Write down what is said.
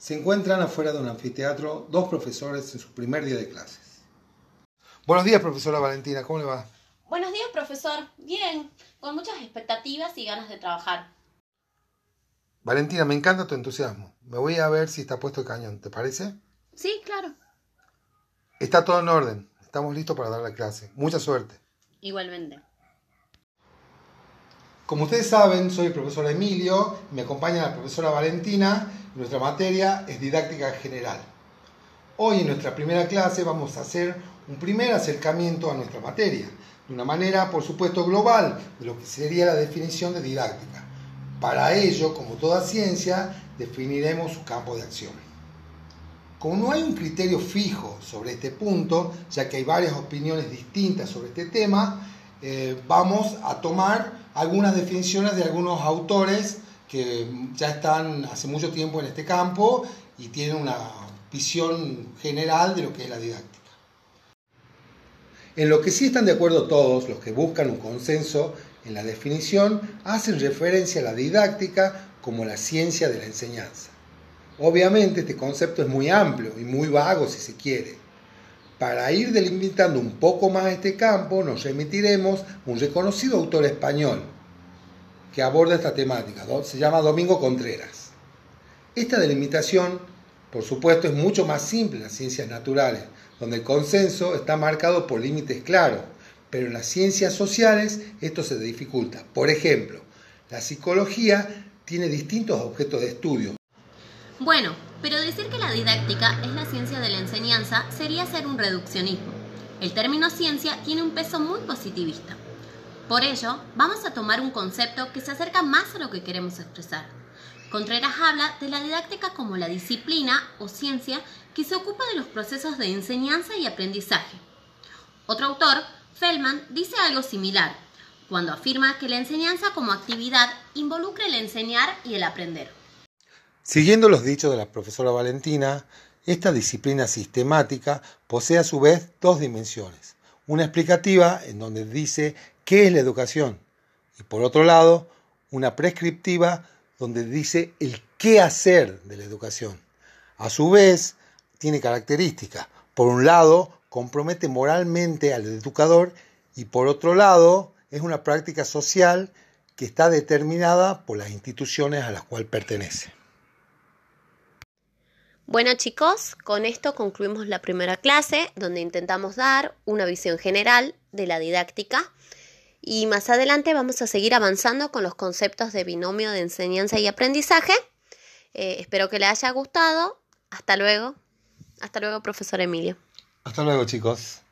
Se encuentran afuera de un anfiteatro dos profesores en su primer día de clases. Buenos días, profesora Valentina, ¿cómo le va? Buenos días, profesor. Bien, con muchas expectativas y ganas de trabajar. Valentina, me encanta tu entusiasmo. Me voy a ver si está puesto el cañón, ¿te parece? Sí, claro. Está todo en orden. Estamos listos para dar la clase. Mucha suerte. Igualmente. Como ustedes saben, soy el profesor Emilio, me acompaña la profesora Valentina nuestra materia es didáctica general. Hoy en nuestra primera clase vamos a hacer un primer acercamiento a nuestra materia, de una manera, por supuesto, global, de lo que sería la definición de didáctica. Para ello, como toda ciencia, definiremos su campo de acción. Como no hay un criterio fijo sobre este punto, ya que hay varias opiniones distintas sobre este tema, eh, vamos a tomar algunas definiciones de algunos autores que ya están hace mucho tiempo en este campo y tienen una visión general de lo que es la didáctica. En lo que sí están de acuerdo todos los que buscan un consenso en la definición, hacen referencia a la didáctica como la ciencia de la enseñanza. Obviamente este concepto es muy amplio y muy vago si se quiere. Para ir delimitando un poco más este campo, nos remitiremos a un reconocido autor español que aborda esta temática, se llama Domingo Contreras. Esta delimitación, por supuesto, es mucho más simple en las ciencias naturales, donde el consenso está marcado por límites claros, pero en las ciencias sociales esto se dificulta. Por ejemplo, la psicología tiene distintos objetos de estudio. Bueno, pero decir que la didáctica es la ciencia de la enseñanza sería ser un reduccionismo. El término ciencia tiene un peso muy positivista. Por ello, vamos a tomar un concepto que se acerca más a lo que queremos expresar. Contreras habla de la didáctica como la disciplina o ciencia que se ocupa de los procesos de enseñanza y aprendizaje. Otro autor, Feldman, dice algo similar, cuando afirma que la enseñanza como actividad involucra el enseñar y el aprender. Siguiendo los dichos de la profesora Valentina, esta disciplina sistemática posee a su vez dos dimensiones. Una explicativa, en donde dice qué es la educación, y por otro lado, una prescriptiva, donde dice el qué hacer de la educación. A su vez, tiene características. Por un lado, compromete moralmente al educador y por otro lado, es una práctica social que está determinada por las instituciones a las cuales pertenece. Bueno chicos, con esto concluimos la primera clase donde intentamos dar una visión general de la didáctica y más adelante vamos a seguir avanzando con los conceptos de binomio de enseñanza y aprendizaje. Eh, espero que les haya gustado. Hasta luego. Hasta luego, profesor Emilio. Hasta luego, chicos.